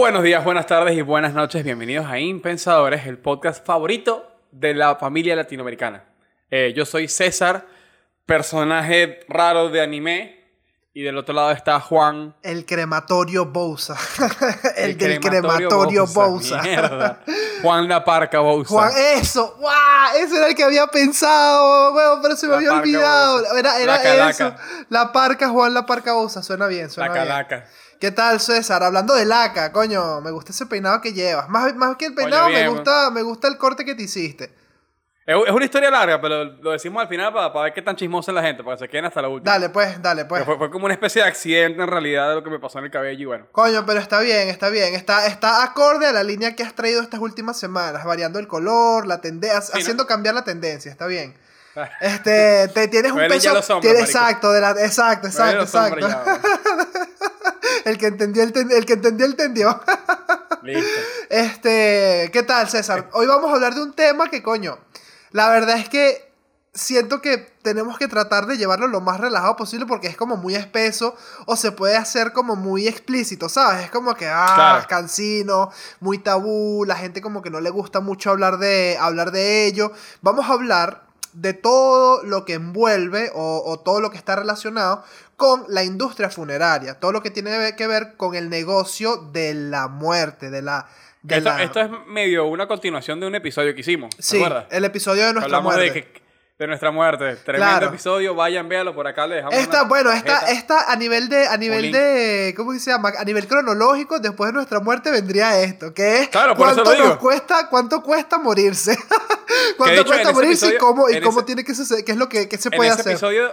Buenos días, buenas tardes y buenas noches. Bienvenidos a Impensadores, el podcast favorito de la familia latinoamericana. Eh, yo soy César, personaje raro de anime. Y del otro lado está Juan. El crematorio Bousa. el, del crematorio Bousa. Mierda. Juan La Parca Bousa. Juan, eso. Ese era el que había pensado, weón, pero se me La había olvidado. Bousa. Era, era La Calaca. eso. La Parca, Juan La Parca Bousa. Suena bien, suena La bien. ¿Qué tal, César? Hablando de laca, coño, me gusta ese peinado que llevas. Más, más que el peinado, me, bien, gusta, me gusta el corte que te hiciste. Es, es una historia larga, pero lo decimos al final para, para ver qué tan chismosa es la gente, para que se queden hasta la última. Dale, pues, dale, pues. Fue, fue como una especie de accidente en realidad de lo que me pasó en el cabello y bueno. Coño, pero está bien, está bien. Está, está acorde a la línea que has traído estas últimas semanas, variando el color, la tendencia, haciendo cambiar la tendencia, está bien. Este, te tienes un peso. hombros, tienes- exacto, de la, exacto, exacto, exacto. El que entendió, el, ten- el que entendió, entendió. Listo. Este, ¿qué tal, César? Hoy vamos a hablar de un tema que, coño, la verdad es que siento que tenemos que tratar de llevarlo lo más relajado posible porque es como muy espeso o se puede hacer como muy explícito, ¿sabes? Es como que, ah, Claro. cansino, muy tabú, la gente como que no le gusta mucho hablar de, hablar de ello. Vamos a hablar de todo lo que envuelve o, o todo lo que está relacionado con la industria funeraria, todo lo que tiene que ver con el negocio de la muerte, de la... de Esto, la- esto es medio una continuación de un episodio que hicimos. ¿Te Sí, acuerdas? el episodio de nuestra Hablamos muerte. de, que- de nuestra muerte. Tremendo Claro. episodio. Vayan, véalo por acá. Le dejamos Esta, bueno, esta, esta a nivel de, a nivel de, ¿cómo se llama? A nivel cronológico, después de nuestra muerte vendría esto, que es Claro, por eso cuánto lo digo. nos cuesta, cuánto cuesta morirse, cuánto en cuesta morirse y cómo, y en cómo ese- tiene que suceder, qué es lo que, qué se en puede ese hacer. Episodio,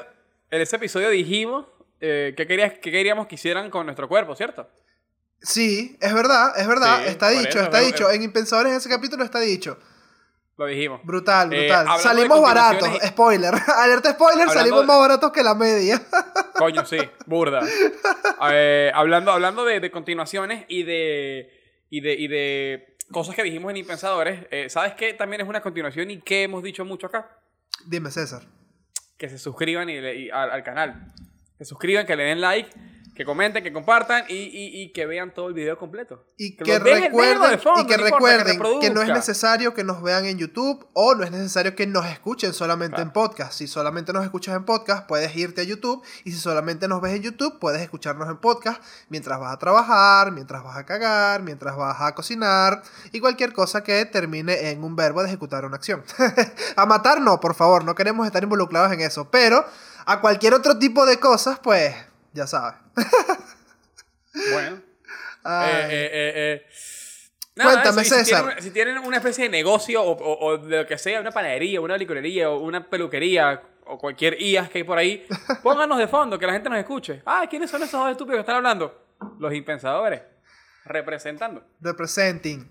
en ese episodio dijimos eh, qué, querías, qué queríamos que hicieran con nuestro cuerpo, ¿cierto? Sí, es verdad, es verdad, Sí, está dicho, eso, está es- dicho, en Impensadores ese capítulo está dicho. Lo dijimos. Brutal, Eh, brutal. salimos baratos, spoiler. Alerta spoiler, Hablando salimos de- más baratos que la media. Coño, sí, burda. Eh, hablando hablando de, de continuaciones y de, y de y de cosas que dijimos en Impensadores, eh, ¿sabes qué también es una continuación y qué hemos dicho mucho acá? Dime, César. Que se suscriban y, le- y al, al canal. Que suscriban, que le den like, que comenten, que compartan y, y- y que vean todo el video completo. Y Que recuerden, fondo, y que no importa, que recuerden que, no es necesario que nos vean en YouTube o no es necesario que nos escuchen solamente Claro. en podcast. Si solamente nos escuchas en podcast, puedes irte a YouTube. Y si solamente nos ves en YouTube, puedes escucharnos en podcast mientras vas a trabajar, mientras vas a cagar, mientras vas a cocinar y cualquier cosa que termine en un verbo de ejecutar una acción. a matar no, por favor, no queremos estar involucrados en eso. Pero a cualquier otro tipo de cosas, pues ya sabes. Bueno. Eh, eh, eh. Cuéntame, eso, y si César. tienen- si tienen una especie de negocio o, o- o de lo que sea, una panadería, una licorería o una peluquería o cualquier IAS que hay por ahí, pónganos de fondo, que la gente nos escuche. Ah, ¿quiénes son esos dos estúpidos que están hablando? Los impensadores. Representando. Representing.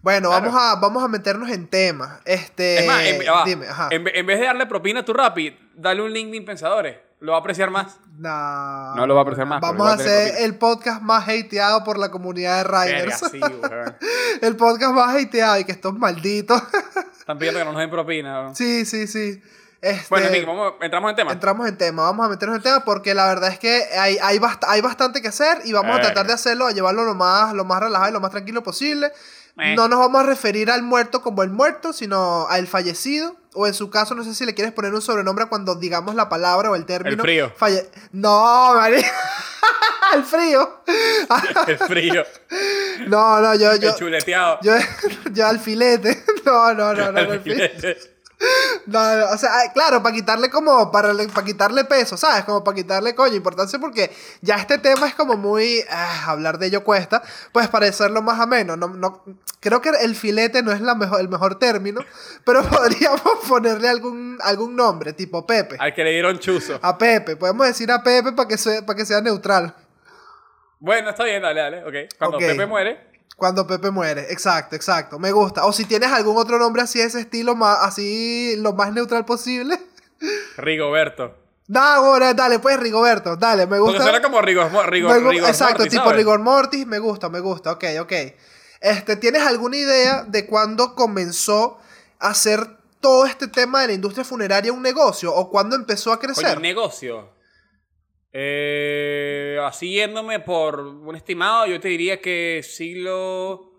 Bueno, Claro. vamos, a, vamos a meternos en temas. Este, es más, en, va. dime, ajá. En vez de darle propina a tu Rappi, dale un link de impensadores. Lo va a apreciar más. No, No lo va a apreciar más, Vamos a hacer el podcast más hateado por la comunidad de Verga, Riders. sí, el podcast más hateado y que estos malditos. Están pidiendo que no nos den propina. weón. sí, sí, sí. Este, Bueno, vamos, entramos en tema. Entramos en tema, vamos a meternos en tema porque la verdad es que hay, hay, bast- hay bastante que hacer y vamos a tratar de hacerlo, a llevarlo lo más, lo más relajado y lo más tranquilo posible. Eh. No nos vamos a referir al muerto como el muerto, sino al fallecido. O en su caso, no sé si le quieres poner un sobrenombre cuando digamos la palabra o el término. frío. falle- no, vale. el frío. El frío. no, no, yo, yo, el chuleteado. yo, yo al filete. No, no, no, no, no, el filete. No, no, o sea, claro, para quitarle como, para, para quitarle peso, ¿sabes? Como para quitarle coño, importancia porque ya este tema es como muy, ah, hablar de ello cuesta, pues para hacerlo más ameno, no, no, creo que el filete no es la mejor, el mejor término, pero podríamos ponerle algún, algún nombre, tipo Pepe. Al que le dieron chuzo. A Pepe, podemos decir a Pepe para que, sea, para que sea neutral. Bueno, está bien, dale, dale. Ok. Cuando. Pepe muere, Cuando Pepe muere, exacto, exacto, me gusta. O si tienes algún otro nombre así de ese estilo, más, así lo más neutral posible. Rigoberto. No, ahora, dale, pues Rigoberto, dale, me Porque gusta. suena como Rigor, rigor, Me rigor exacto, mortis, tipo ¿sabes? rigor mortis, me gusta, me gusta, ok, ok. Este, ¿tienes alguna idea de cuándo comenzó a hacer todo este tema de la industria funeraria un negocio? ¿O cuándo empezó a crecer? un negocio. Eh, así yéndome por un estimado, yo te diría que siglo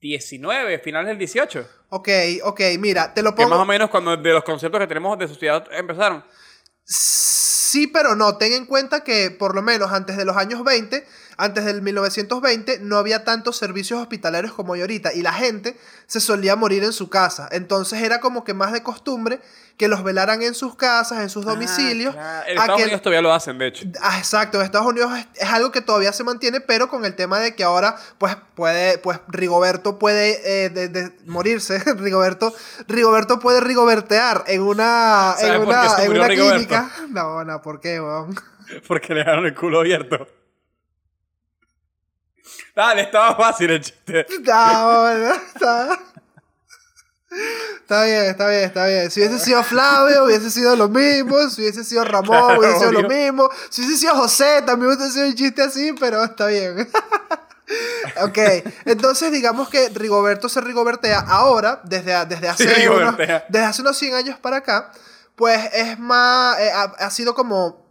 XIX, finales del 18. Ok, ok, mira, te lo Que más o pongo. menos cuando de los conceptos que tenemos de sociedad empezaron. Sí, pero no. Ten en cuenta que por lo menos antes de los años 20, antes del 1920, no había tantos servicios hospitalarios como hay ahorita. Y la gente se solía morir en su casa. Entonces era como que más de costumbre que los velaran en sus casas, en sus domicilios. Ah, claro. En Estados Unidos todavía lo hacen, de hecho. Ah, exacto, en Estados Unidos es, es algo que todavía se mantiene, pero con el tema de que ahora, pues, puede, pues, Rigoberto puede eh, de- de morirse. Rigoberto, Rigoberto puede rigobertear en una, ¿Sabes en una, en una clínica. No, no, ¿por qué, weón? Porque le dejaron el culo abierto. Dale, estaba fácil el chiste. No, bueno, está... Está bien, está bien, está bien. Si hubiese sido Flavio, hubiese sido lo mismo. Si hubiese sido Ramón, Claro, hubiese sido lo mismo. Si hubiese sido José, también hubiese sido un chiste así, pero está bien. ok, entonces digamos que Rigoberto se rigobertea ahora, desde, desde, hace, Sí, unos, desde hace unos 100 años para acá, pues es más, eh, ha, ha sido como,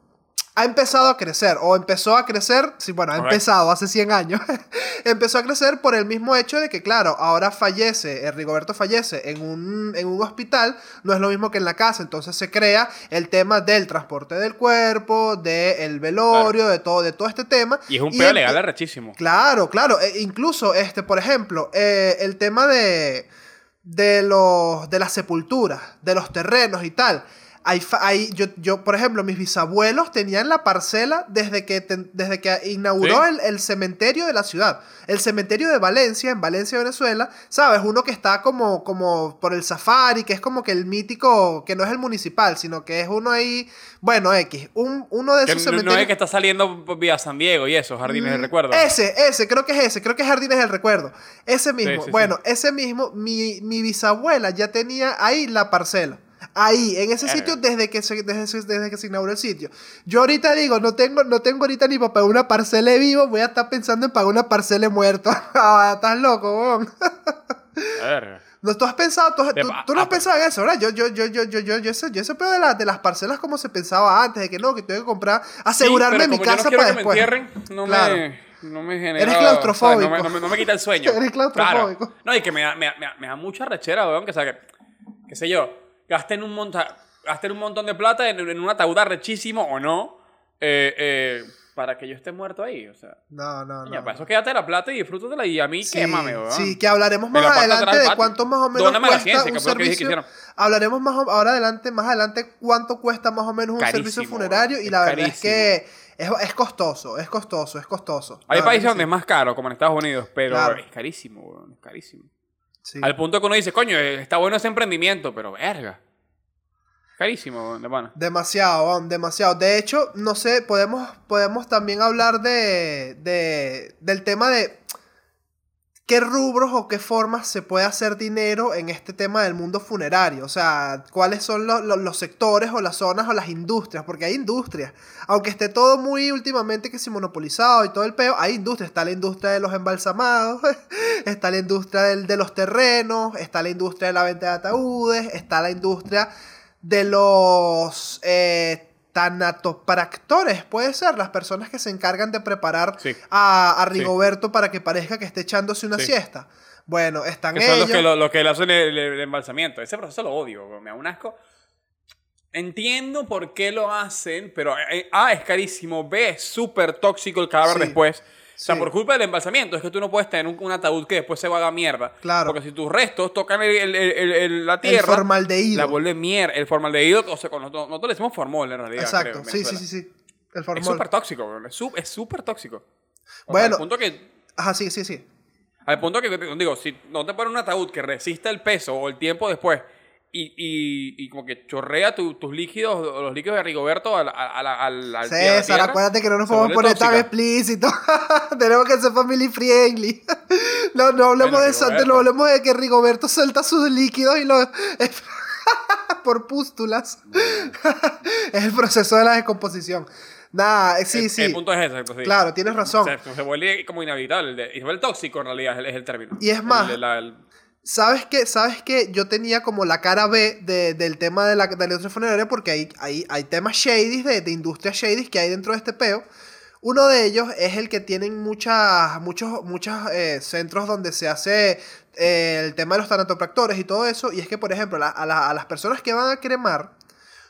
ha empezado a crecer, o empezó a crecer, sí, bueno, ha empezado hace 100 años, empezó a crecer por el mismo hecho de que, claro, ahora fallece, eh, Rigoberto fallece en un, en un hospital, no es lo mismo que en la casa, entonces se crea el tema del transporte del cuerpo, del velorio, de, todo, de todo este tema. Y es un pedo legal arrechísimo. Claro, claro. e- incluso, este, por ejemplo, eh, el tema de, de, los, de las sepulturas, de los terrenos y tal. Hay, hay- yo, yo, por ejemplo, mis bisabuelos tenían la parcela desde que, ten- desde que inauguró Sí. el, el cementerio de la ciudad. El cementerio de Valencia, en Valencia, Venezuela, ¿sabes? Uno que está como, como por el safari, que es como que el mítico, que no es el municipal, sino que es uno ahí, bueno, X. Un, uno de esos no, no cementerios. es que está saliendo vía San Diego y eso, jardines Mm, recuerdo. Ese, ese, creo que es ese, creo que es Jardines del Recuerdo. Ese mismo. sí, bueno, ese mismo, mi, mi bisabuela ya tenía ahí la parcela. Ahí, en ese sitio, desde que, se, desde, desde que se inauguró el sitio. Yo ahorita digo, no tengo, no tengo ahorita ni para pagar una parcela de vivo, voy a estar pensando en pagar una parcela de muerto. Ah, Estás loco. No, tú has pensado, tú, tú- tú no has ah, pensado en eso, ¿verdad? Yo, yo, yo, yo, yo, yo, yo, ese, yo ese pedo de, la- de las parcelas como se pensaba antes, de que no, que tengo que comprar, asegurarme Sí, mi yo casa no para que después. me entierren, no Claro. me, no me genera... Eres claustrofóbico. o sea, No me, no me- no me quita el sueño. Eres claustrofóbico. Claro. No, y que me da, me, me da mucha rechera, weón, que, o sea, que, qué sé yo, gasten un, montón gasten un montón de plata en, en un ataúd arrechísimo o no, eh, eh, para que yo esté muerto ahí, o sea... No, no, coño, no. para eso quédate la plata y disfrútatela y a mí Sí, quémame, weón. sí, que hablaremos más la adelante de cuánto más o menos Dóname la cuesta ciencia, un lo que que servicio. Hablaremos más o- ahora adelante, más adelante cuánto cuesta más o menos un Carísimo, servicio funerario y es la verdad es carísimo. que es, es costoso, es costoso, es costoso. La Hay países donde es más caro, como en Estados Unidos, pero Claro. es carísimo, weón, es carísimo. Sí. Al punto que uno dice, coño, eh, está bueno ese emprendimiento, pero verga. Carísimo, de pana. Demasiado, demasiado. De hecho, no sé, podemos, podemos también hablar de, de, del tema de qué rubros o qué formas se puede hacer dinero en este tema del mundo funerario. O sea, cuáles son los, sectores o las zonas o las industrias, porque hay industrias. Aunque esté todo muy últimamente que se monopolizado y todo el peo, hay industrias. Está la industria de los embalsamados, está la industria de los terrenos, está la industria de la venta de ataúdes, está la industria de los eh, tanatopractores, puede ser, las personas que se encargan de preparar Sí. a, a Sí. Rigoberto para que parezca que esté echándose una Sí. siesta. Bueno, están Que son ellos. los que, lo, que le hacen el, el- embalsamiento. Ese proceso lo odio, me da un asco. Entiendo por qué lo hacen, pero eh, A, es carísimo. B, es súper tóxico el cadáver después. O sea, Sí. por culpa del embalsamiento, es que tú no puedes tener un, un ataúd que después se va a mierda. Claro. Porque si tus restos tocan el- el- el- el- la el tierra, formaldehído. la vuelve mierda. El formaldehído, o sea, con- nosotros, nosotros le decimos formol en realidad. Exacto, creo, en sí, sí, sí, sí. El Es formol. súper tóxico, weón, es es súper tóxico. O sea, Bueno. al punto que Ajá, sí, sí, sí. al punto que, digo, si no te ponen un ataúd que resista el peso o el tiempo después y, y, y como que chorrea tu- tus líquidos, los líquidos de Rigoberto al, al, al, al- César, tierra, acuérdate que no nos podemos poner tan tóxica. explícitos. Tenemos que ser family friendly. no, no hablemos Bueno, de eso, Rigoberto. no hablemos de que Rigoberto suelta sus líquidos y los. por pústulas. es el proceso de la descomposición. Nada, sí, el, sí. El punto es ese. pues, sí. Claro, tienes razón. Se, se vuelve como inevitable. se vuelve tóxico en realidad es el, es el término. Y es más- El- la- el- ¿Sabes qué? ¿Sabes qué? Yo tenía como la cara B de- del tema de la, de la industria funeraria porque hay, hay, hay temas shady, de, de industria shady que hay dentro de este peo. Uno de ellos es el que tienen muchas, muchos, muchos eh, centros donde se hace eh, el tema de los tanatopractores y todo eso. Y es que, por ejemplo, la- a, la- a las personas que van a cremar,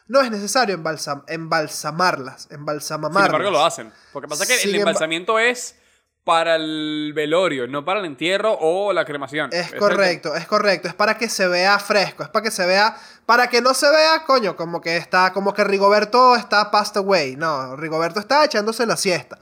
no es necesario embalsam- embalsamarlas, embalsamamarlas. Sin embargo, lo hacen. Porque pasa que Sin el emba- embalsamiento es para el velorio, no para el entierro o la cremación. Es correcto, es correcto. Es para que se vea fresco, es para que se vea, para que no se vea, coño, como que está, como que Rigoberto está passed away. No, Rigoberto está echándose la siesta.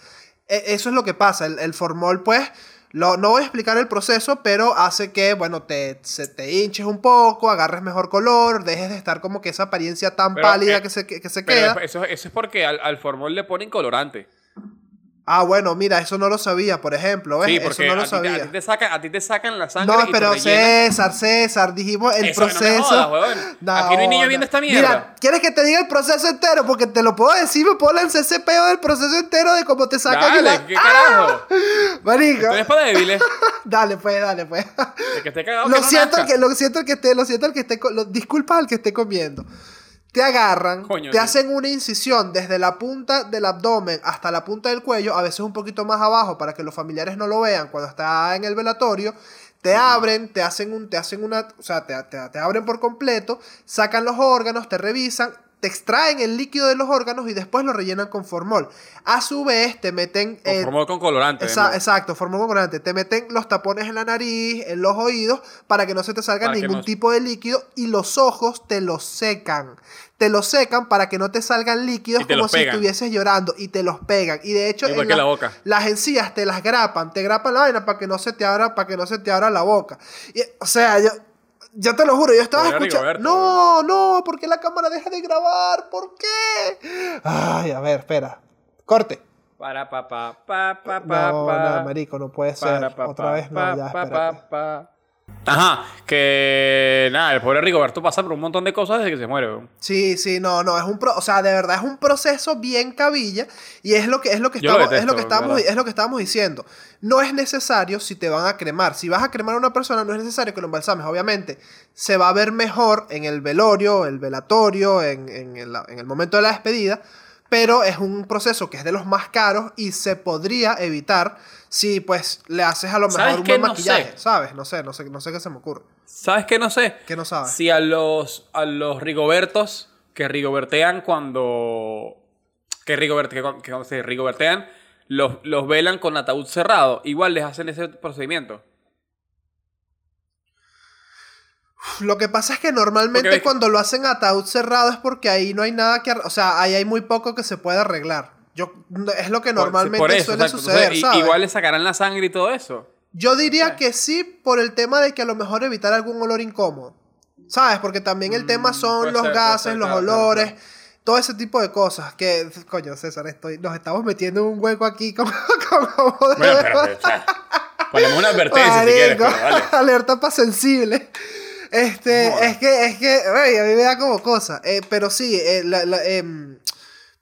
E- eso es lo que pasa. El, el formol, pues, lo, no voy a explicar el proceso, pero hace que, bueno, te, se te hinches un poco, agarres mejor color, dejes de estar como que esa apariencia tan Pero, pálida eh, que se, que, que se Pero queda. eso, eso es porque al, al formol le ponen colorante. Ah, bueno, mira, eso no lo sabía, por ejemplo. ¿ves? Sí, eso no lo a, ti, te- sabía. a ti te sacan, a ti te sacan la sangre No, y te pero. César, César, dijimos el Eso, no me proceso. jodas, huevón. Aquí no hay niño viendo esta mierda. Mira, ¿quieres que te diga el proceso entero? Porque te lo puedo decir, me puedo lanzar ese peo del proceso entero de cómo te sacan Dale, la- ¿qué carajo? Marico. Esto no es para débiles. Dale, pues, dale, pues. El que esté cagado lo que no siento nazca. que lo siento el que esté, lo siento el que esté, lo- disculpa al que esté comiendo. Te agarran, Coño, te sí. hacen una incisión desde la punta del abdomen hasta la punta del cuello, a veces un poquito más abajo para que los familiares no lo vean cuando está en el velatorio. Te abren, te hacen un, te hacen una, o sea, te, te- te abren por completo, sacan los órganos, te revisan, te extraen el líquido de los órganos y después lo rellenan con formol. A su vez te meten Con eh, formol con colorante. Exacto, formol colorante. Te meten los tapones en la nariz, en los oídos, para que no se te salga Para ningún no- tipo de líquido. Y los ojos te los secan. Te los secan para que no te salgan líquidos te como si estuvieses llorando. Y te los pegan. Y de hecho, Igual que la- la boca. las encías te las grapan. Te grapan la vaina para que no se te abra, para que no se te abra la boca. Y, o sea, yo. Yo te lo juro, yo estaba escuchando. No, no, ¿por qué la cámara deja de grabar? ¿Por qué? Ay, a ver, espera. Corte. Para pa pa pa pa pa No, no, marico, no puede ser. Otra vez no, ya, espérate. Ajá, que nada, el pobre Rigoberto pasa por un montón de cosas desde que se muere. Sí, sí, no, no, es un pro, o sea, de verdad es un proceso bien cabilla y es lo que es lo que lo estamos es lo que estamos es lo que estábamos diciendo. No es necesario si te van a cremar, si vas a cremar a una persona no es necesario que lo embalsames, obviamente. Se va a ver mejor en el velorio, el velatorio, en, en el, en el momento de la despedida, pero es un proceso que es de los más caros y se podría evitar si pues le haces a lo ¿Sabes mejor un buen No maquillaje, sé. ¿sabes? No sé, no sé, no sé qué se me ocurre. ¿Sabes qué? No sé. ¿Qué no sabes? Si a los, a los Rigobertos que rigobertean cuando. Que, rigobert, que, se rigobertean, los, los velan con ataúd cerrado. Igual les hacen ese procedimiento. Lo que pasa es que normalmente que- cuando lo hacen ataúd cerrado es porque ahí no hay nada que... O sea, ahí hay muy poco que se puede arreglar. Yo, es lo que Por- normalmente por eso, suele exacto. suceder, Entonces, i- ¿sabes? Igual le sacarán la sangre y todo eso. Yo diría que sí por el tema de que a lo mejor evitar algún olor incómodo. ¿Sabes? Porque también el tema Mm, son puede los ser, gases, ser, los claro, claro, olores, claro. todo ese tipo de cosas. Que, coño, César, estoy, nos estamos metiendo en un hueco aquí como... como de- Bueno, pero. o sea, ponemos una advertencia si quieres, Marico, pero vale. alerta para sensible. Este, Joder. es que, es que, güey, a mí me da como cosa. Eh, pero sí, eh, la- la, em,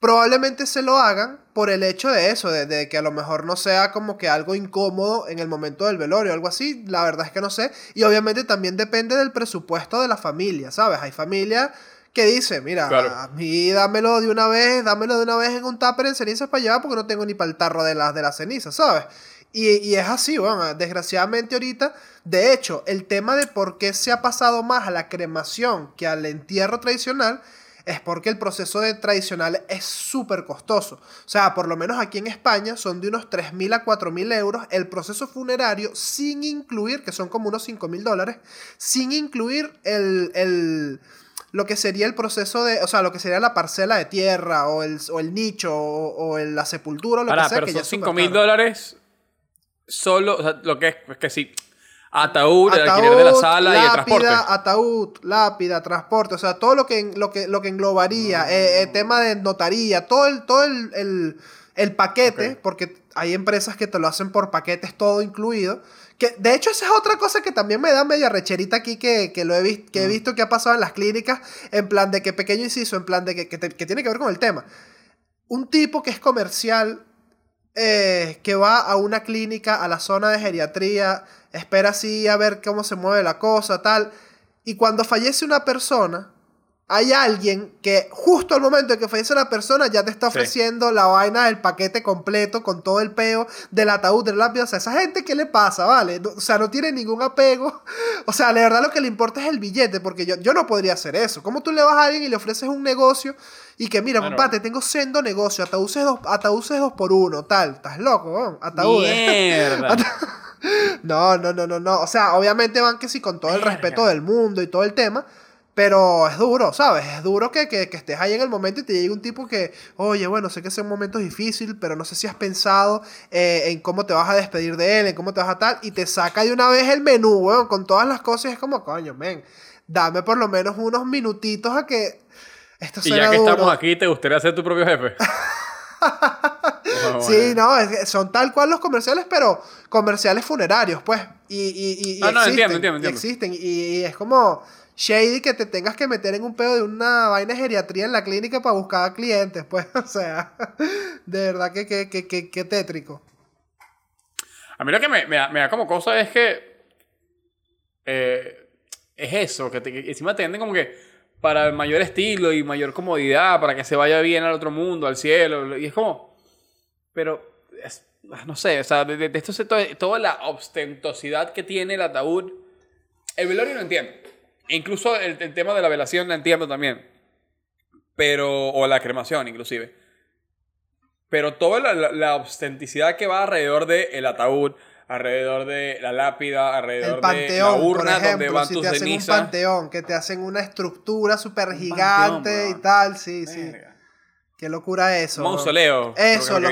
probablemente se lo hagan por el hecho de eso, de, de que a lo mejor no sea como que algo incómodo en el momento del velorio o algo así. La verdad es que no sé. Y obviamente también depende del presupuesto de la familia, ¿sabes? Hay familias que dicen, mira, Claro. a mí dámelo de una vez, dámelo de una vez en un tupper en cenizas para llevar porque no tengo ni para el tarro de las de las cenizas, ¿sabes? Y, y es así, bueno, desgraciadamente ahorita, de hecho, el tema de por qué se ha pasado más a la cremación que al entierro tradicional es porque el proceso de tradicional es súper costoso. O sea, por lo menos aquí en España son de unos 3.000 a 4.000 euros el proceso funerario sin incluir, que son como unos 5.000 dólares, sin incluir el, el- lo que sería el proceso de, o sea, lo que sería la parcela de tierra o el, o el nicho o, o el- la sepultura o lo que sea. pero que son es 5 súper mil caro. dólares solo. O sea, lo que es, es que sí. Ataúd, el alquiler de la Ataúd, sala y el transporte. lápida, Ataúd, lápida, transporte, o sea, todo lo que, lo que, lo que englobaría, eh, eh, tema de notaría, todo el, todo el, el- el paquete, porque hay empresas que te lo hacen por paquetes, todo incluido. Que, de hecho, esa es otra cosa que también me da media recherita aquí que, que lo he, vis- Mm. que he visto que ha pasado en las clínicas, en plan de que pequeño inciso, en plan de que, que te- que tiene que ver con el tema. Un tipo que es comercial eh, que va a una clínica, a la zona de geriatría, espera así a ver cómo se mueve la cosa, tal. Y cuando fallece una persona, hay alguien que justo al momento en que fallece la persona ya te está Sí. ofreciendo la vaina del paquete completo con todo el peo del ataúd, del lápiz. O sea, esa gente, ¿qué le pasa? ¿Vale? No- o sea, no tiene ningún apego. O sea, la verdad lo que le importa es el billete, porque yo, yo no podría hacer eso. ¿Cómo tú le vas a alguien y le ofreces un negocio y que, mira, Claro. compadre, tengo sendo negocio, ataúdes dos, ataúdes dos por uno, tal? ¿Estás loco? weón? Ataúdes. Mierda. No, no, no, no, no. O sea, obviamente van que sí con todo el respeto del mundo y todo el tema. Pero es duro, ¿sabes? Es duro que, que, que estés ahí en el momento y te llegue un tipo que, oye, bueno, sé que son momentos difíciles, pero no sé si has pensado eh, en cómo te vas a despedir de él, en cómo te vas a tal, y te saca de una vez el menú, weón, con todas las cosas, y es como, coño, men, dame por lo menos unos minutitos a que esto Y suena ya que duro. estamos aquí, ¿te gustaría ser tu propio jefe? No, Sí, bueno. no, es son tal cual los comerciales, pero comerciales funerarios, pues. Y, y, y, y Ah, no, existen, entiendo, entiendo, y entiendo. existen. Y, y es como shady que te tengas que meter en un pedo de una vaina de geriatría en la clínica para buscar clientes, pues. O sea, de verdad que, que, que, que, que tétrico. A mí lo que me, me da, me da como cosa es que. eh, es eso, que, te- que encima te venden como que para el mayor estilo y mayor comodidad, para que se vaya bien al otro mundo, al cielo. Y es como. Pero. es- no sé, o sea, de, de- de esto se to- toda la ostentosidad que tiene el ataúd. El velorio no entiendo. Incluso el, el tema de la velación la entiendo también. Pero. O la cremación, inclusive. Pero toda la, la, la ostenticidad que va alrededor del ataúd, alrededor de la lápida, alrededor El de la urna por ejemplo, donde van si tus te hacen un cenizas. panteón, que te hacen una estructura súper gigante y tal, sí, sí. Qué locura eso. Mausoleo. Eso, lo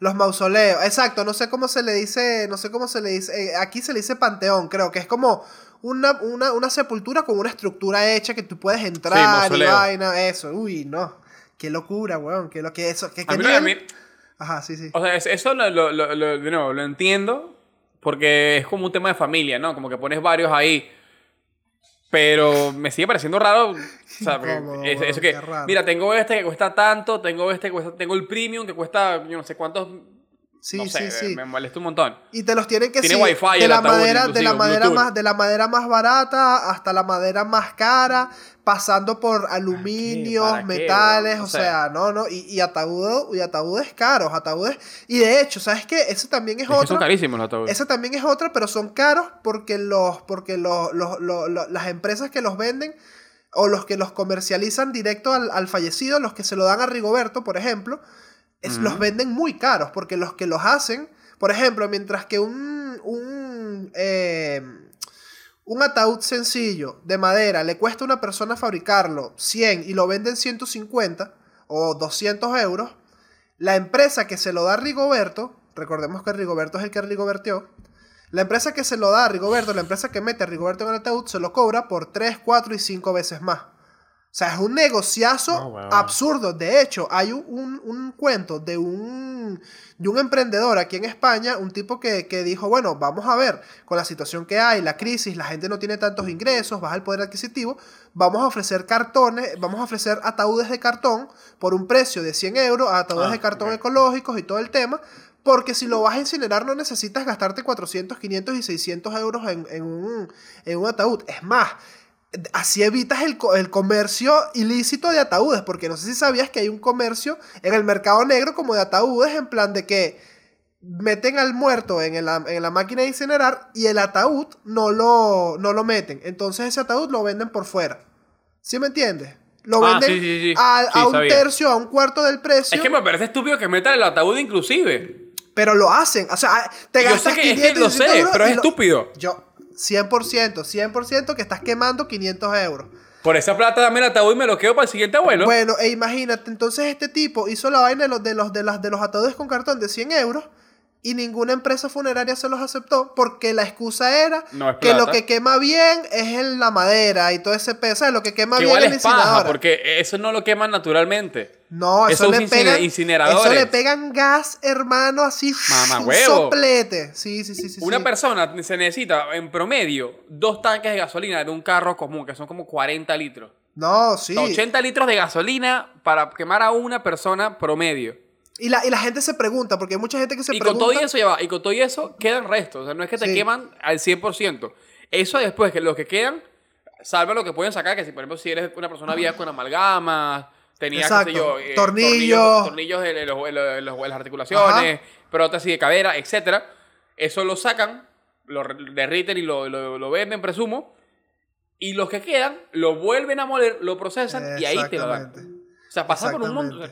los, mausoleos. Exacto, no sé cómo se le dice, no sé cómo se le dice, eh, aquí se le dice panteón, creo que es como una, una, una sepultura con una estructura hecha que tú puedes entrar y mausoleo. vaina, eso. Uy, no. Qué locura, weón, qué lo que eso, qué, A qué mí, a mí- Ajá, sí, sí. o sea, es- eso lo, lo, lo, lo- de nuevo, lo entiendo porque es como un tema de familia, ¿no? Como que pones varios ahí. Pero me sigue pareciendo raro. O sea, Incómodo, es- eso que, raro. mira, tengo este que cuesta tanto, tengo este que cuesta, tengo el premium que cuesta, yo no sé cuántos, Sí, no sé, sí, sí. me molesta un montón. Y te los tienen que Tiene sí, wifi de la madera, de la madera más, de la madera más barata hasta la madera más cara, pasando por aluminio, ¿Para qué, metales, o O sea, sea- no, no, y, y ataúdes, y ataúdes caros, ataúdes, y de hecho, ¿sabes qué? Ese también es, Es que son otro, carísimos los ataúdes. ese también es otra, pero son caros porque los, porque los, los- los- los- las empresas que los venden o los que los comercializan directo al, al fallecido, los que se lo dan a Rigoberto, por ejemplo, es- los venden muy caros porque los que los hacen, por ejemplo, mientras que un, un, eh, un ataúd sencillo de madera le cuesta a una persona fabricarlo 100 y lo venden 150 o 200 euros, la empresa que se lo da a Rigoberto, recordemos que Rigoberto es el que Rigoberteó, la empresa que se lo da a Rigoberto, la empresa que mete a Rigoberto en el ataúd, se lo cobra por 3, 4 y 5 veces más. O sea, es un negociazo absurdo. De hecho, hay un, un- un cuento de un, de un emprendedor aquí en España, un tipo que, que dijo, bueno, vamos a ver, con la situación que hay, la crisis, la gente no tiene tantos ingresos, baja el poder adquisitivo, vamos a ofrecer cartones, vamos a ofrecer ataúdes de cartón por un precio de 100 euros, ataúdes Ah, de cartón ecológicos y todo el tema, porque si lo vas a incinerar no necesitas gastarte 400, 500 y 600 euros en, en un, en un ataúd. Es más, así evitas el, el comercio ilícito de ataúdes, porque no sé si sabías que hay un comercio en el mercado negro como de ataúdes, en plan de que meten al muerto en la, en la máquina de incinerar y el ataúd no lo, no lo meten. Entonces ese ataúd lo venden por fuera. ¿Sí me entiendes? Lo Ah, venden sí, sí, sí. A, a un sabía. tercio, a un cuarto del precio. Es que me parece estúpido que metan el ataúd inclusive. Pero lo hacen. O sea, te Yo gastas sé que, es que 500 lo sé, 600 euros pero es lo- estúpido. Yo, 100%, 100% que estás quemando 500 euros. Por esa plata dame el ataúd y me lo quedo para el siguiente abuelo. Bueno, e imagínate, entonces este tipo hizo la vaina de los, de los, de las, de los ataúdes con cartón de 100 euros y ninguna empresa funeraria se los aceptó porque la excusa era No que lo que quema bien es el- la madera y todo ese peso. Lo que quema que bien igual es paja, porque eso no lo queman naturalmente. No, eso, Esos le incine- pegan. incineradores. Eso le pegan gas, hermano, así. Mamá un huevo. soplete. Sí, sí, sí, sí. Una sí. persona se necesita en promedio dos tanques de gasolina de un carro común, que son como 40 litros. No, sí. O sea, 80 litros de gasolina para quemar a una persona promedio. Y la, y la gente se pregunta, porque hay mucha gente que se y pregunta. con todo y eso ya va, y con todo y eso quedan restos. O sea, no es que te Sí. queman al 100%. Eso después, que los que quedan, salva lo que pueden sacar, que si por ejemplo si eres una persona vieja con amalgamas, qué sé yo, eh, Tornillos. tornillos de, de los- de las articulaciones, prótesis de cadera, etcétera. Eso lo sacan, lo derriten y lo, lo- lo venden, presumo. Y los que quedan, lo vuelven a moler, lo procesan y ahí te lo dan. O sea, pasa por un montón.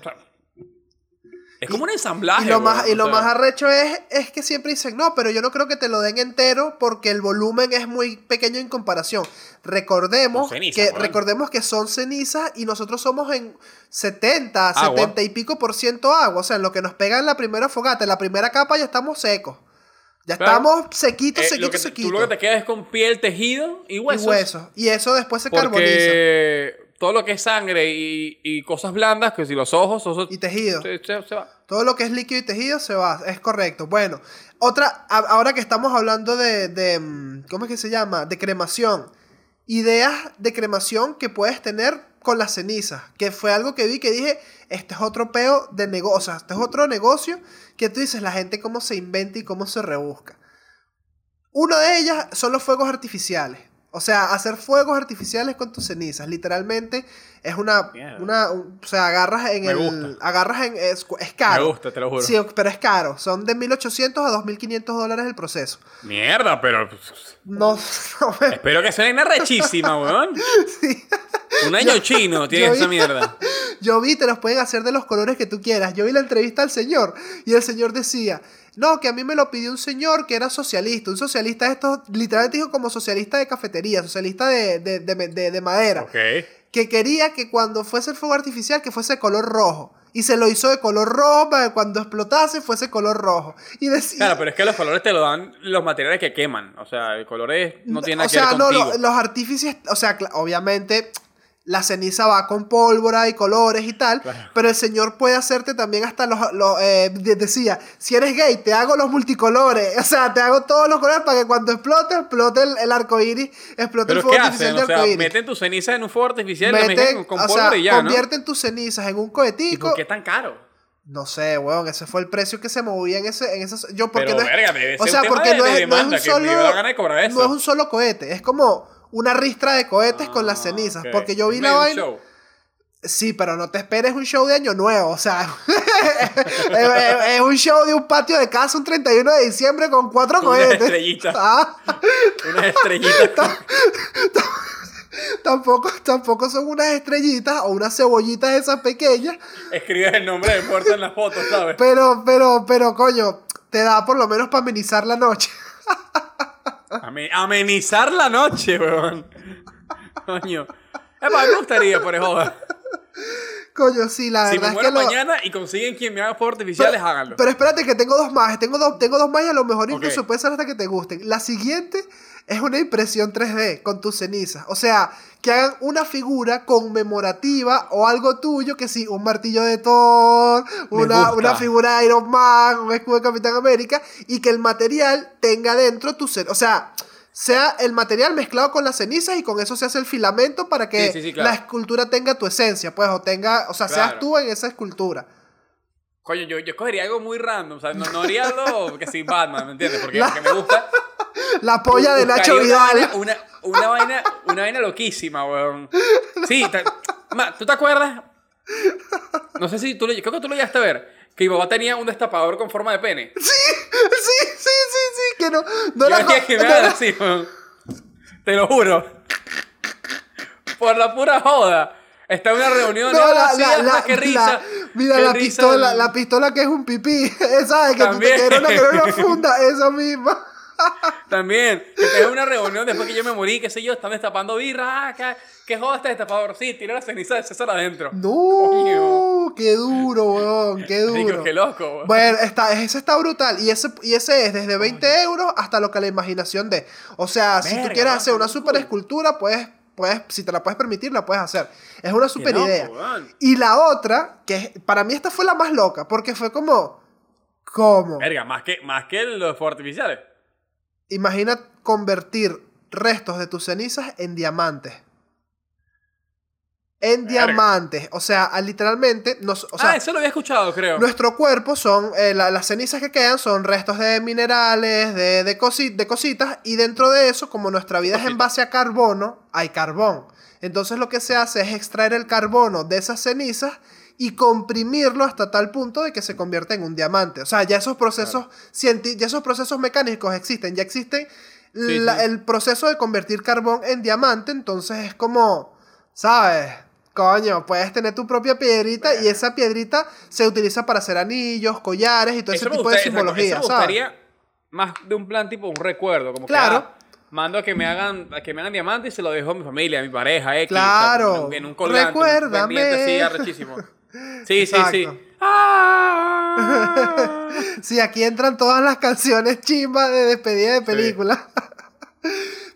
Es como un ensamblaje. Y lo más, y lo más arrecho es, es que siempre dicen, no, pero yo no creo que te lo den entero porque el volumen es muy pequeño en comparación. Recordemos, que, recordemos que son cenizas y nosotros somos en 70, Agua. 70 y pico por ciento agua. O sea, en lo que nos pega en la primera fogata, en la primera capa ya estamos secos. Ya Claro. estamos sequitos, Eh, sequitos, sequitos. Tú lo que te queda es con piel, tejido y huesos. Y huesos. Y eso después se carboniza. Todo lo que es sangre y, y cosas blandas, que si los ojos, eso Y tejido. se, se- se va. Todo lo que es líquido y tejido se va, es correcto. Bueno, otra, a- ahora que estamos hablando de, de, mm, ¿cómo es que se llama? De cremación. Ideas de cremación que puedes tener con las cenizas, que fue algo que vi que dije, este es otro peo de negocio, este es otro negocio que tú dices, la gente cómo se inventa y cómo se rebusca. Una de ellas son los fuegos artificiales. O sea, hacer fuegos artificiales con tus cenizas. Literalmente es una. Una un- o sea, agarras en Me el. gusta. Agarras en. Es, es caro. Me gusta, te lo juro. Sí, pero es caro. Son de 1800 a 2500 dólares el proceso. Mierda, pero. pues, No. no me- Espero que sea una rechísima, weón. Un año chino tiene esa vi- mierda. Yo vi, te los pueden hacer de los colores que tú quieras. Yo vi la entrevista al señor y el señor decía, no, que a mí me lo pidió un señor que era socialista. Un socialista de estos, literalmente dijo como socialista de cafetería, socialista de, de, de- de- de madera. Ok. Que quería que cuando fuese el fuego artificial que fuese de color rojo. Y se lo hizo de color rojo para que cuando explotase fuese color rojo. Y decía... Claro, pero es que los colores te lo dan los materiales que queman. O sea, el color es- no tiene nada o sea, que ver no, contigo. lo- los artífices, o sea, obviamente la ceniza va con pólvora y colores y tal, Claro. pero el señor puede hacerte también hasta los, los, eh, de- decía, si eres gay, te hago los multicolores, o sea, te hago todos los colores para que cuando explote, explote el, el arco iris, explote el ¿Pero fuego qué artificial hacen? de O sea, arco iris. meten tus cenizas en un fuego artificial y Meten- con o pólvora sea, y ya, ¿no? convierten tus cenizas en un ¿Y cohetico. por qué tan caro? No sé, weón, ese fue el precio que se movía en ese, en esas, yo porque Pero, no es, verga, debe o ser sea, un porque de- no de es, no es demanda, un solo, no es un solo cohete, es como una ristra de cohetes con las Ah, cenizas, porque yo vi Es la vaina, show. sí, pero no te esperes un show de año nuevo, o sea, es, un show de un patio de casa un 31 de diciembre con cuatro Con unas cohetes. estrellitas. Ah, Unas estrellitas. tampoco, tampoco son unas estrellitas o unas cebollitas esas pequeñas, Escribes el nombre del muerto en la foto, ¿sabes? pero, pero, pero, coño, te da por lo menos para amenizar la noche. Ame- amenizar la noche, weón. Coño. Epa, me gustaría, por joda. Coño, sí, la Si me verdad es muero lo- mañana y consiguen quien me haga fuegos artificiales, háganlo. Pero espérate que tengo dos más, tengo dos, tengo dos más y a lo mejor incluso Ok. puede ser hasta que te gusten. La siguiente es una impresión 3D con tus cenizas. O sea, que hagan una figura conmemorativa o algo tuyo, que sí, un martillo de Thor, una, una figura de Iron Man, un escudo de Capitán América, y que el material tenga dentro tu ceniza. O sea, sea el material mezclado con las cenizas y con eso se hace el filamento para que Sí, sí, sí, claro. la escultura tenga tu esencia, pues, o tenga, o sea, Claro. seas tú en esa escultura. Coño, yo, yo cogería algo muy random. O sea, no, no haría algo que sí, Batman, ¿me entiendes? Porque, La- porque me gusta. La polla de Nacho una Vidal. vaina- Una, una, vaina, una vaina loquísima, weón. Sí, te- ma, ¿tú te acuerdas? No sé si tú lo, creo que tú lo llegaste a ver. Que mi papá tenía un destapador con forma de pene. Sí, sí, sí, sí, que no, no Yo la que me no así, weón. Te lo juro. Por la pura joda. Está en una reunión. no, la, la, ah, la- risa. mira la pistola, la pistola que es un pipí, esa de que tú te También. quieres una, una funda, esa misma. También, que te una reunión después que yo me morí, qué sé yo, están destapando birra, ah, ¿qué, qué joda este destapador? Sí, tira la ceniza de César adentro. No, Coño. qué duro, weón, qué Digo, duro. qué loco. weón. Bueno, está, ese está brutal. Y ese, y ese es desde 20 euros hasta lo que la imaginación dé. O sea, si tú quieres hacer una super escultura, puedes, puedes, si te la puedes permitir, la puedes hacer. Es una super loco, idea. Y la otra, que para mí esta fue la más loca, porque fue como, ¿cómo? Verga, más que, más que los artificiales. Imagina convertir restos de tus cenizas en diamantes. en Verga. diamantes. O sea, a- literalmente, nos, o sea, ah, eso lo había escuchado, creo. nuestro cuerpo son, eh, la- las cenizas que quedan son restos de minerales, de, de, cosi- de cositas, y dentro de eso, como nuestra vida es en Cositas. base a carbono, hay carbón. Entonces lo que se hace es extraer el carbono de esas cenizas y comprimirlo hasta tal punto de que se convierte en un diamante. O sea, ya esos procesos, cienti- ya esos procesos mecánicos existen, ya existen Sí, la- sí. el proceso de convertir carbón en diamante, entonces es como, ¿sabes? Coño, puedes tener tu propia piedrita y esa piedrita se utiliza para hacer anillos, collares y todo ese me tipo de gusta- exacto, simbología, eso me ¿sabes? gustaría más de un plan tipo un recuerdo, como Claro. que ah, mando a que me hagan a que me hagan diamante y se lo dejo a mi familia, a mi pareja, X, Claro. o sea, en un- un colgante, un Recuérdame. pendiente así arrechísimo. Sí, sí, sí. Exacto. Ah. Sí, aquí entran todas las canciones chimbas de despedida de película.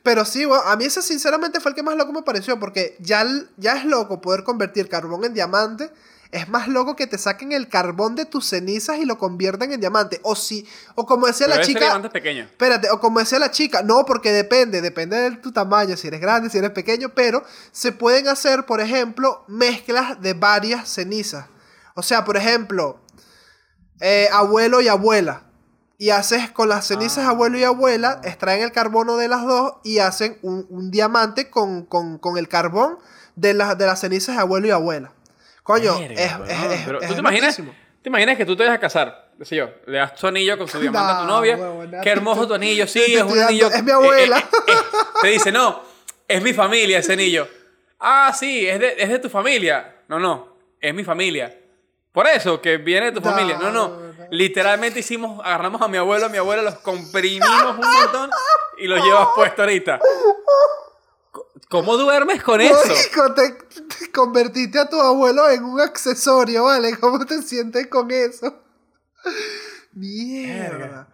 Pero sí, bueno, a mí ese sinceramente fue el que más loco me pareció, porque ya, ya es loco poder convertir carbón en diamante. Es más loco que te saquen el carbón de tus cenizas y lo conviertan en diamante. O si, o como decía Pero la chica. diamante es pequeño. Espérate, o como decía la chica, no, porque depende, depende de tu tamaño, si eres grande, si eres pequeño, pero se pueden hacer, por ejemplo, mezclas de varias cenizas. O sea, por ejemplo, eh, abuelo y abuela. Y haces con las cenizas Ah. abuelo y abuela, extraen el carbono de las dos y hacen un, un diamante con, con- con el carbón de, las de las cenizas de abuelo y abuela. Coño, es, es- es- Pero es ¿tú te imaginas, te imaginas que tú te vas a casar? qué sé yo, le das tu anillo con su diamante a tu No, novia. Qué hermoso tu anillo, sí, es un anillo. es mi abuela. eh, eh, eh, te dice, no, es mi familia ese anillo. Ah, sí, es de, es de tu familia. No, no, es mi familia. Por eso, que viene de tu No, familia. No, no. no. Literalmente hicimos, agarramos a mi abuelo, a mi abuela, los comprimimos un montón y los llevas puesto ahorita. ¿Cómo duermes con eso? Marico, te, te convertiste a tu abuelo en un accesorio, ¿vale? ¿Cómo te sientes con eso? Mierda. Verga.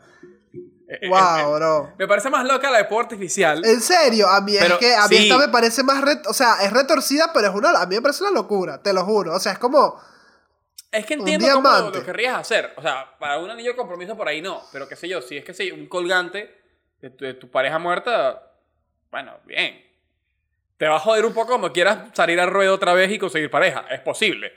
Eh, eh, Wow, eh, bro. Me parece más loca la deporte artificial. En serio, a mí Pero es que a mí sí. esta me parece más, o sea, es retorcida, pero es una, a mí me parece una locura, te lo juro. O sea, es como, Es que entiendo cómo lo, lo querrías hacer. O sea, para un anillo de compromiso por ahí no. Pero qué sé yo, si es que sí, un colgante de tu, de tu pareja muerta, bueno, bien. Te va a joder un poco como quieras salir al ruedo otra vez y conseguir pareja. Es posible.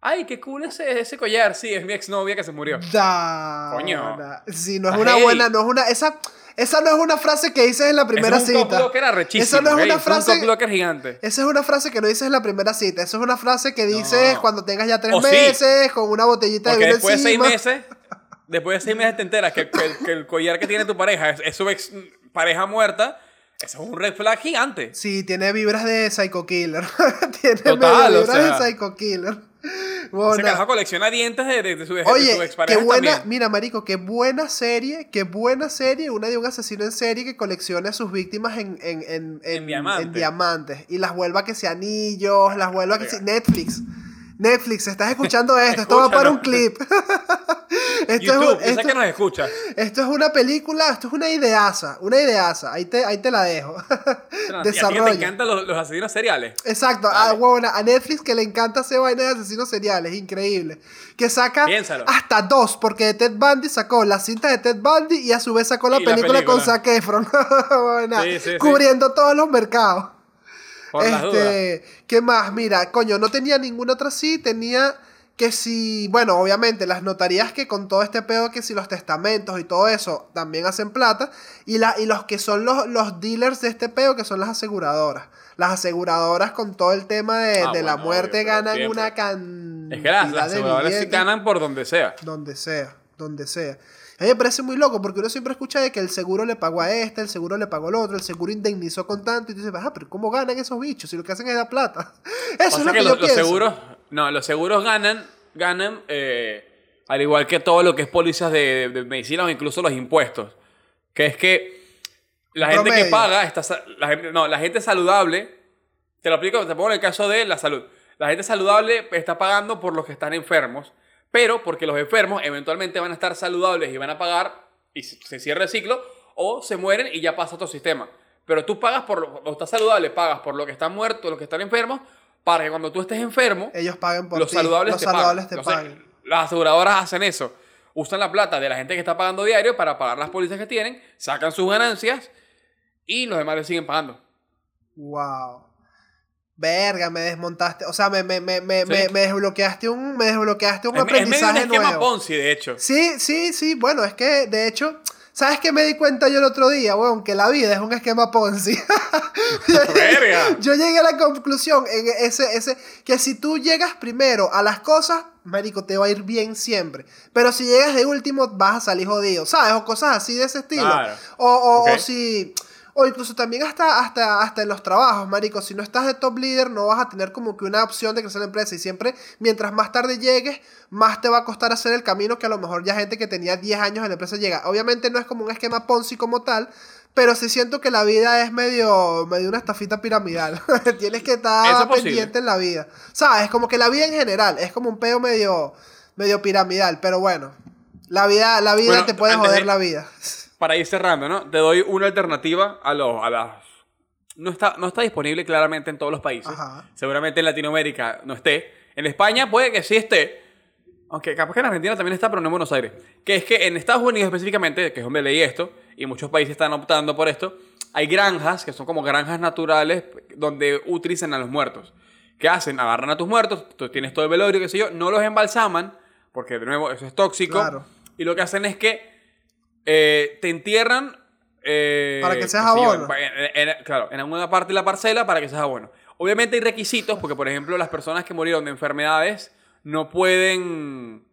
Ay, qué cool ese, ese collar. Sí, es mi exnovia que se murió. da. Coño. Sí, no es una buena, no es una, esa, esa no es una frase que dices en la primera es un cita. cockblocker arrechísimo. Esa no es una frase- un cockblocker gigante. Esa es una frase que no dices en la primera cita. Esa es una frase que dices No. cuando tengas ya tres O sí. meses, con una botellita Porque de vino después de seis meses, después de seis meses te enteras que, que el- que el collar que tiene tu pareja es, es su ex pareja muerta. Eso es un red flag gigante. Sí, tiene vibras de Psycho Killer. tiene Total, medio o vibras sea. de Psycho Killer. Ese Bueno, carajo colecciona dientes de, de- de su, de su Oye, qué buena, también. mira, marico, qué buena serie, qué buena serie, una de un asesino en serie que colecciona a sus víctimas en, en, en, en- diamantes. en diamantes y las vuelva que sea anillos, las vuelva que Verga. sea Netflix. Netflix, estás escuchando esto, esto va para un clip. Esto, es, YouTube, esto- que nos escucha. esto es una película, esto es una ideaza, una ideaza, ahí te, ahí te la dejo. Pero, ¿y a ti Desarrollo. te encantan los, los asesinos seriales. Exacto, a, huevona, a Netflix que le encanta hacer vainas de asesinos seriales, increíble. Que saca Piénsalo. hasta dos, porque de Ted Bundy sacó la cinta de Ted Bundy y a su vez sacó la, película, con. Zac Efron. Huevona, Sí, sí, sí. cubriendo todos los mercados. Por este, ¿qué más? Mira, coño, no tenía ninguna otra sí, tenía que si, bueno, obviamente las notarías que con todo este pedo que si los testamentos y todo eso también hacen plata y, la, y los que son los, los dealers de este pedo que son las aseguradoras. Las aseguradoras con todo el tema de, Ah, de la muerte obvio, ganan siempre. una cantidad Es que las, aseguradoras sí ganan por donde sea. Donde sea, donde sea. A mí me parece muy loco porque uno siempre escucha de que el seguro le pagó a este, el seguro le pagó al otro, el seguro indemnizó con tanto y tú dices, ah, pero ¿cómo ganan esos bichos si lo que hacen es dar plata? Eso O es sea lo que, que yo los pienso. seguros, no, los seguros ganan, ganan eh, al igual que todo lo que es pólizas de, de, de medicina o incluso los impuestos. Que es que la gente que paga, está, la no, la gente saludable, te lo aplico, te pongo en el caso de la salud. La gente saludable está pagando por los que están enfermos, pero porque los enfermos eventualmente van a estar saludables y van a pagar y se, cierra el ciclo, o se mueren y ya pasa otro sistema. Pero tú pagas por lo, o estás saludable, pagas por lo que están muertos, los que están enfermos, para que cuando tú estés enfermo, Ellos paguen por los ti. saludables los te saludables pagan. te Entonces, pagan. Las aseguradoras hacen eso. Usan la plata de la gente que está pagando diario para pagar las pólizas que tienen, sacan sus ganancias y los demás le siguen pagando. Wow. Verga, me desmontaste. O sea, me, me, me, me, Sí. me, me desbloqueaste un, me desbloqueaste un Es, es medio un aprendizaje esquema nuevo. Ponzi, de hecho. Sí, sí, sí. Bueno, es que de hecho, ¿sabes qué me di cuenta yo el otro día, weón? Que la vida es un esquema Ponzi. Verga. yo llegué a la conclusión en ese, ese, que si tú llegas primero a las cosas, marico, te va a ir bien siempre. Pero si llegas de último, vas a salir jodido, ¿sabes? O cosas así de ese estilo. Claro. O, o, Ok. o si... O incluso también hasta, hasta, hasta en los trabajos, marico. Si no estás de top leader, no vas a tener como que una opción de crecer la empresa. Y siempre, mientras más tarde llegues, más te va a costar hacer el camino que a lo mejor ya gente que tenía 10 años en la empresa llega. Obviamente no es como un esquema Ponzi como tal, pero sí siento que la vida es medio, medio una estafita piramidal. Tienes que estar es pendiente en la vida. ¿Sabes? Como que la vida en general es como un peo medio, medio piramidal. Pero bueno, la vida, la vida Bueno, te puede joder de- la vida. Para ir cerrando, ¿no? Te doy una alternativa a los... A las... No está, no está disponible claramente en todos los países. Ajá. Seguramente en Latinoamérica no esté. En España puede que sí esté. Aunque capaz que en Argentina también está, pero no en Buenos Aires. Que es que en Estados Unidos específicamente, que es donde leí esto, y muchos países están optando por esto, hay granjas, que son como granjas naturales, donde utilizan a los muertos. ¿Qué hacen? Agarran a tus muertos, tú tienes todo el velorio, qué sé yo, no los embalsaman, porque de nuevo eso es tóxico. Claro. Y lo que hacen es que eh, te entierran... eh, Para que seas yo, abono. en- en- claro, en alguna parte de la parcela para que seas abono. Obviamente hay requisitos, porque por ejemplo las personas que murieron de enfermedades no pueden,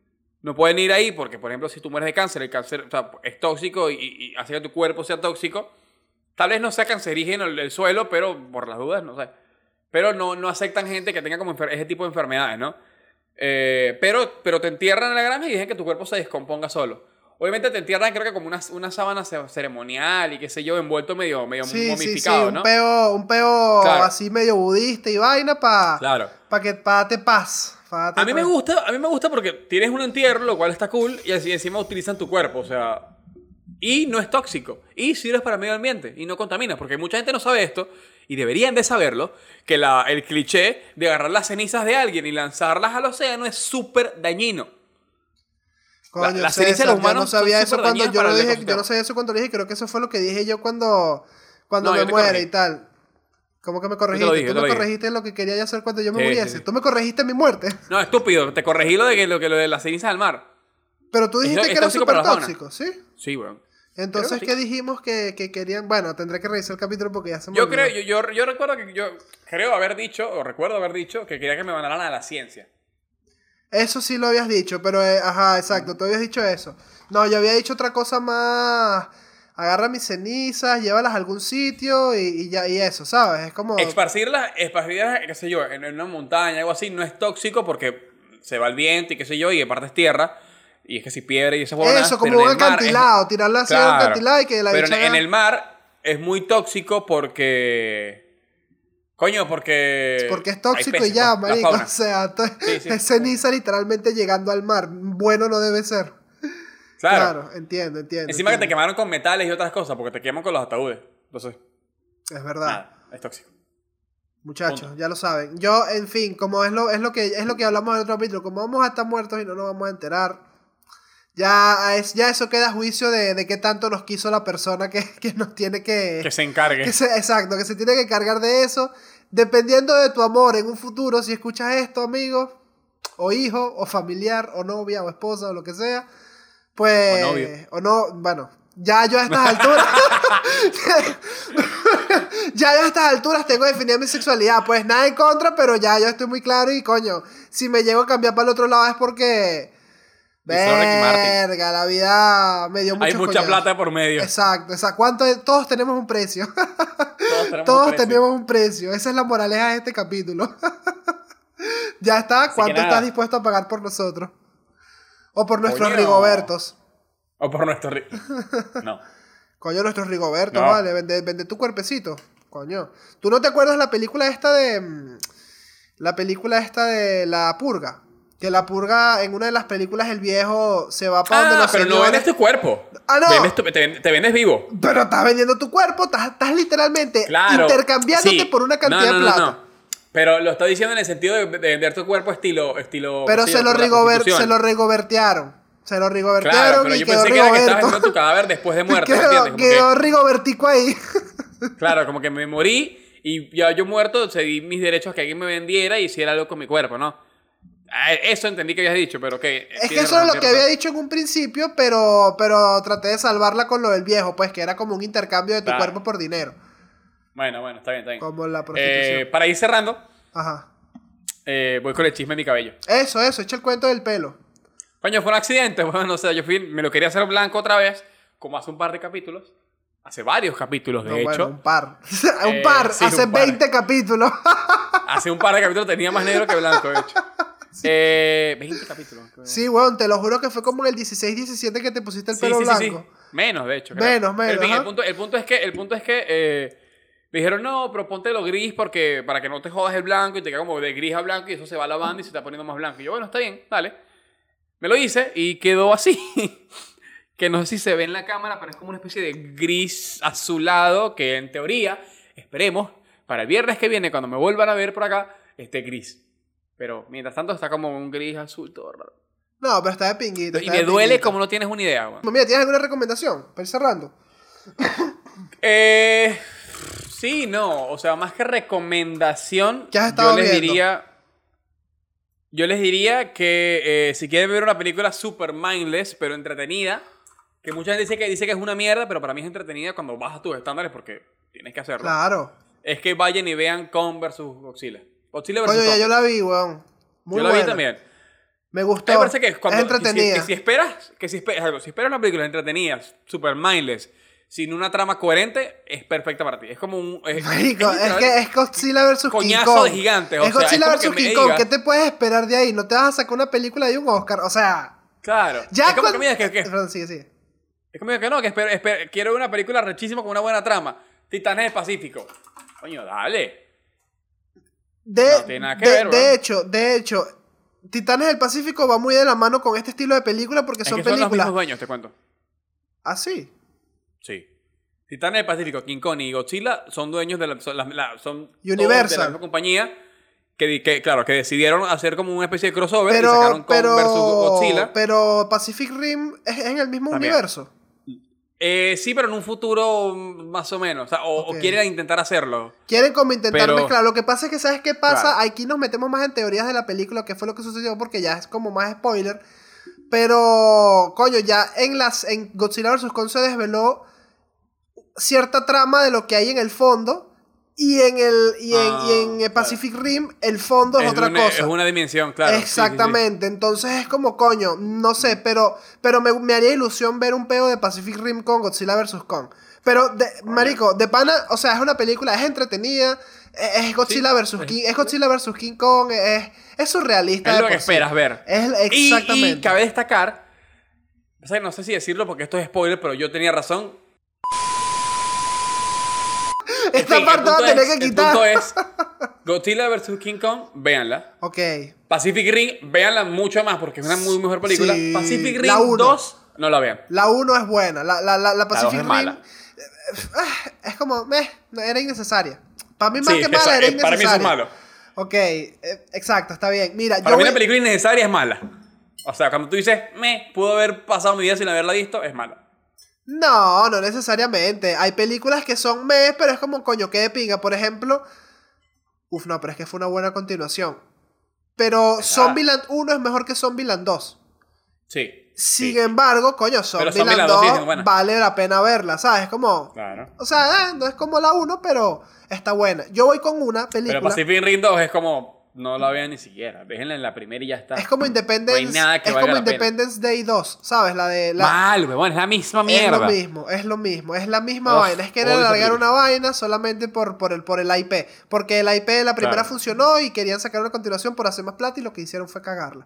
no pueden ir ahí, porque por ejemplo si tú mueres de cáncer, el cáncer o sea, es tóxico y, y hace que tu cuerpo sea tóxico. Tal vez no sea cancerígeno el, el suelo, pero por las dudas, no sé. Pero no, no aceptan gente que tenga como ese tipo de enfermedades, ¿no? Eh, pero, pero te entierran en la granja y dejan que tu cuerpo se descomponga solo. Obviamente te entierran, creo que como una, una sábana ce- ceremonial y qué sé yo, envuelto medio, medio Sí, sí, sí, momificado, un ¿no? peo, un peo Claro. así medio budista y vaina para Claro. pa que pa darte paz. pa darte A mí me paz. gusta, a mí me gusta porque tienes un entierro, lo cual está cool, y así encima utilizan tu cuerpo, o sea, y no es tóxico, y sirves para el medio ambiente, y no contaminas, porque mucha gente no sabe esto, y deberían de saberlo, que la, el cliché de agarrar las cenizas de alguien y lanzarlas al océano es súper dañino. Coño, la- la César, ceniza de los yo no humanos sabía eso cuando yo lo dije, yo no sabía eso cuando lo dije, creo que eso fue lo que dije yo cuando, cuando No, me muere y tal. ¿Cómo que me corregiste? dije, Tú me lo corregiste lo que quería yo hacer cuando yo me Sí, muriese. sí. Tú me corregiste mi muerte. No, estúpido, te corregí lo de que lo, que lo de las cenizas del mar. Pero tú dijiste es que era súper tóxico, ¿sí? Sí, weón. Entonces, Creo que ¿qué dijimos que, que querían? Bueno, tendré que revisar el capítulo porque ya se me Yo olvidó. creo, yo, yo, yo recuerdo que yo creo haber dicho, o recuerdo haber dicho, que quería que me mandaran a la ciencia. Eso sí lo habías dicho, pero eh, ajá, exacto, tú habías dicho eso. No, yo había dicho otra cosa más. Agarra mis cenizas, llévalas a algún sitio y, y ya, y eso, ¿sabes? Es como. Esparcirlas, esparcirlas, qué sé yo, en, una montaña, algo así, no es tóxico porque se va el viento y qué sé yo, y aparte es tierra. Y es que si piedra y esas huevonadas, Eso, como un mar es- acantilado, tirarla así a un acantilado y que la Pero en, el mar es muy tóxico porque. Coño, porque. Porque es tóxico peces, y ya, marico. O sea, Sí, sí. es ceniza literalmente llegando al mar. Bueno no debe ser. Claro. Claro, entiendo, entiendo. Encima que te quemaron con metales y otras cosas, porque te queman con los ataúdes. Entonces, Es verdad. nada, es tóxico. Muchachos, Punto. ya lo saben. Yo, en fin, como es lo, es lo que es lo que hablamos en otro capítulo, como vamos a estar muertos y no nos vamos a enterar, ya, es, ya eso queda a juicio de, de qué tanto nos quiso la persona que, que nos tiene que, Que se encargue. que se- exacto, que se tiene que cargar de eso. Dependiendo de tu amor en un futuro, si escuchas esto, amigo, o hijo, o familiar, o novia, o esposa, o lo que sea, pues. O novio. O no, bueno, ya yo a estas alturas. ya yo a estas alturas tengo definida mi sexualidad. Pues nada en contra, pero ya yo estoy muy claro y coño, si me llego a cambiar para el otro lado es porque. Verga, la vida me dio mucho Hay mucha plata por medio. Exacto, exacto. ¿Cuánto es? Todos tenemos un precio. Todos tenemos Todos un precio. tenemos un precio. Esa es la moraleja de este capítulo. ya está. ¿Cuánto estás dispuesto a pagar por nosotros? O por nuestros Coño. Rigobertos. O por nuestro ri- No. Coño, nuestros Rigobertos, No. vale. Vende, vende tu cuerpecito. Coño. ¿Tú no te acuerdas la película esta de. mm, La película esta de La Purga? Que la purga, en una de las películas, el viejo se va para donde Ah, los pero no vendes tu cuerpo. Ah, no. Vendes tu- te, ven- te vendes vivo. Pero estás vendiendo tu cuerpo, estás, estás literalmente Claro. intercambiándote Sí. por una cantidad No, no, de plata. Pero lo está diciendo en el sentido de, de vender tu cuerpo estilo. estilo Pero se lo, prostitución. se lo rigobertearon. Se lo rigobertearon Claro, pero y yo quedó pensé que era que estabas tu cadáver después de muerte, ¿me quedó, quedó que- Rigobertico ahí. claro, como que me morí Y ya yo muerto cedí mis derechos a que alguien me vendiera y hiciera algo con mi cuerpo, ¿no? Ah, Eso entendí que habías dicho, pero que... Es que eso es lo que había dicho en un principio, pero, pero traté de salvarla con lo del viejo, pues que era como un intercambio de tu Claro. cuerpo por dinero. Bueno, bueno, está bien, está bien. Como la prostitución. Eh, para ir cerrando, Ajá. eh, voy con el chisme de mi cabello. Eso, eso, echa el cuento del pelo. Coño, fue un accidente. Bueno, o sea, yo fui, me lo quería hacer blanco otra vez, como hace un par de capítulos. Hace varios capítulos, de No, hecho. bueno, un par. un Eh, par, sí, hace un par. 20 capítulos. Hace un par de capítulos tenía más negro que blanco, de hecho. Eh, 20 capítulos. sí, weón, te lo juro que fue como en el 16, 17 que te pusiste el Sí, pelo sí, sí, sí. blanco. Menos, de hecho. creo. Menos, menos, el, punto, el punto es que, el punto es que eh, me dijeron, no, pero ponte lo gris porque, para que no te jodas el blanco y te queda como de gris a blanco y eso se va lavando y se está poniendo más blanco. Y yo, bueno, está bien, dale. Me lo hice y quedó así. que no sé si se ve en la cámara, pero es como una especie de gris azulado que en teoría, esperemos, para el viernes que viene, cuando me vuelvan a ver por acá, esté gris. Pero mientras tanto está como un gris azul todo raro. No, pero está de pinguito. Y está me de duele pinguito. como no tienes una idea, weón. Mira, ¿tienes alguna recomendación? Para ir cerrando. Eh, sí, no. O sea, más que recomendación, ¿Qué has estado yo les viendo? diría. Yo les diría que eh, si quieren ver una película super mindless, pero entretenida, que mucha gente dice que, dice que es una mierda, pero para mí es entretenida cuando bajas tus estándares porque tienes que hacerlo. Claro. Es que vayan y vean Kong versus Godzilla. Godzilla versus Coño, ya yo la vi, weón. Muy Yo la buena. vi también. Me gustó. me parece que cuando, es entretenida. Que si, que si esperas, que si esperas algo, si esperas una película entretenida, super mindless, sin una trama coherente, es perfecta para ti. Es como un. Es, Marico, es es que es Godzilla vs. King Coñazo Kong. de gigantes, o Es sea, Godzilla vs. King Kong. digas- ¿Qué te puedes esperar de ahí? No te vas a sacar una película de un Oscar. O sea, Claro. ya es como cuando- que digas que, que- Perdón, sigue, sigue. es como que no, que espero- espero- quiero una película rechísima con una buena trama. Titanes del Pacífico. Coño, dale. De, No tiene nada que de, ver, de weón. hecho, de hecho, Titanes del Pacífico va muy de la mano con este estilo de película porque Es son que son los películas. mismos dueños, te cuento. ¿Ah, sí? Sí. Titanes del Pacífico, King Kong y Godzilla son dueños de la, son, la- la- son todos Universal. de la misma compañía que, que, claro, que decidieron hacer como una especie de crossover y Pero, sacaron Kong pero, versus Godzilla. pero Pacific Rim es en el mismo También. universo. Eh, sí, pero en un futuro mm, más o menos. O, sea, o- o Ok. quieren intentar hacerlo. Quieren como intentar Pero- mezclar. Lo que pasa es que, ¿sabes qué pasa? Claro. Aquí nos metemos más en teorías de la película, que fue lo que sucedió, porque ya es como más spoiler. Pero, coño, ya en las en Godzilla vs. Kong se desveló cierta trama de lo que hay en el fondo. Y en el y en, Ah, y en claro. Pacific Rim el fondo es, otra una, cosa. es una dimensión, claro. sí, sí, sí. Exactamente, entonces es como coño, no sé, pero, pero me, me haría ilusión ver un peo de Pacific Rim con Godzilla vs. Kong. Pero, de, marico, de pana, o sea, es una película, es entretenida, es, es Godzilla vs. King, es Godzilla vs. King Kong, es, es surrealista. Es lo que esperas ver. Es, Y- exactamente. Y, cabe destacar, o sea, no sé si decirlo porque esto es spoiler, pero yo tenía razón. Esta fin, el parte va a punto tener es- que El quitar. punto es Godzilla vs. King Kong, véanla. Ok. Pacific Rim, véanla mucho más porque es una muy mejor película. Sí, Pacific la uno. 2, no la vean. La 1 es buena, la, la, la, la Pacific es Rim mala. eh, es como, meh, era innecesaria. Para mí más Sí, que mala, era eh, innecesaria. para mí eso es malo. Ok, eh, exacto, está bien. Mira, Para yo mí voy- una película innecesaria es mala. O sea, cuando tú dices, me, pudo haber pasado mi vida sin haberla visto, es mala. No, no necesariamente. Hay películas que son mes, pero es como coño, que de pinga. Por ejemplo, uf, no, pero es que fue una buena continuación. Pero Zombieland 1 es mejor que Zombieland 2. Sí. Sin sí. embargo, coño, Zombieland Zombieland 2 sí 2 es buena. vale la pena verla, ¿sabes? Como, Claro. o sea, eh, no es como la 1, pero está buena. Yo voy con una película. Pero Pacific Rim 2 es como, no la vean ni siquiera. Déjenla en la primera y ya está. Es como Independence, No hay nada que es valga como la pena. Independence Day 2, ¿sabes? La de la Mal, weón, es la misma Es mierda. lo mismo, es lo mismo, es la misma Uf, vaina. Es querer alargar una vaina solamente por, por, el, por el IP. Porque el IP de la primera Claro. funcionó y querían sacar una continuación por hacer más plata y lo que hicieron fue cagarla.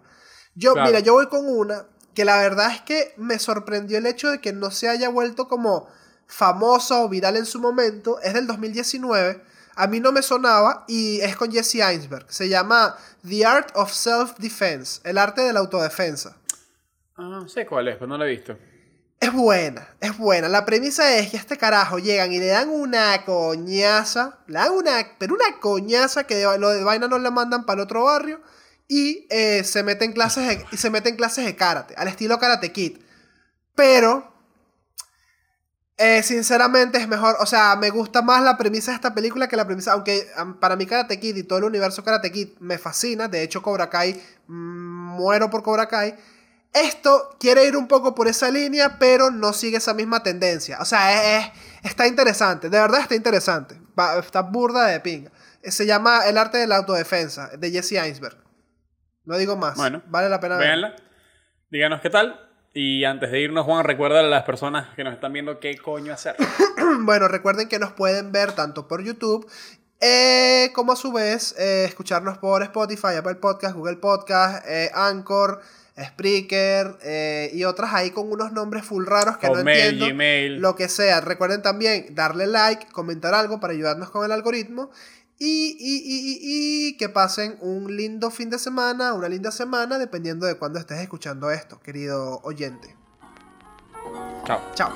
Yo, Claro. mira, yo voy con una que la verdad es que me sorprendió el hecho de que no se haya vuelto como famosa o viral en su momento. Es del 2019. A mí no me sonaba y es con Jesse Einsberg. Se llama The Art of Self-Defense, el arte de la autodefensa. Ah, sé cuál es, pero no la he visto. Es buena, es buena. La premisa es que a este carajo llegan y le dan una coñaza, le dan una, pero una coñaza que de- lo de vaina no le mandan para el otro barrio y eh, se mete en clases de, y se mete en clases de karate, al estilo Karate Kid. Pero Eh, sinceramente es mejor, o sea, me gusta más la premisa de esta película que la premisa, aunque para mí Karate Kid y todo el universo Karate Kid me fascina, de hecho Cobra Kai, mm, muero por Cobra Kai. Esto quiere ir un poco por esa línea, pero no sigue esa misma tendencia. O sea, es, está interesante, de verdad está interesante, está burda de pinga. Se llama El arte de la autodefensa, de Jesse Einsberg. No digo más. Bueno, vale la pena verla. Díganos qué tal. Y antes de irnos, Juan, recuerda a las personas que nos están viendo qué coño hacer. bueno, recuerden que nos pueden ver tanto por YouTube eh, como a su vez eh, escucharnos por Spotify, Apple Podcast, Google Podcast, eh, Anchor, Spreaker y otras ahí con unos nombres full raros que no entiendo. Gmail. Lo que sea. Recuerden también darle like, comentar algo para ayudarnos con el algoritmo. Y, y, y, y, que pasen un lindo fin de semana, una linda semana, dependiendo de cuándo estés escuchando esto, querido oyente. Chao. Chao.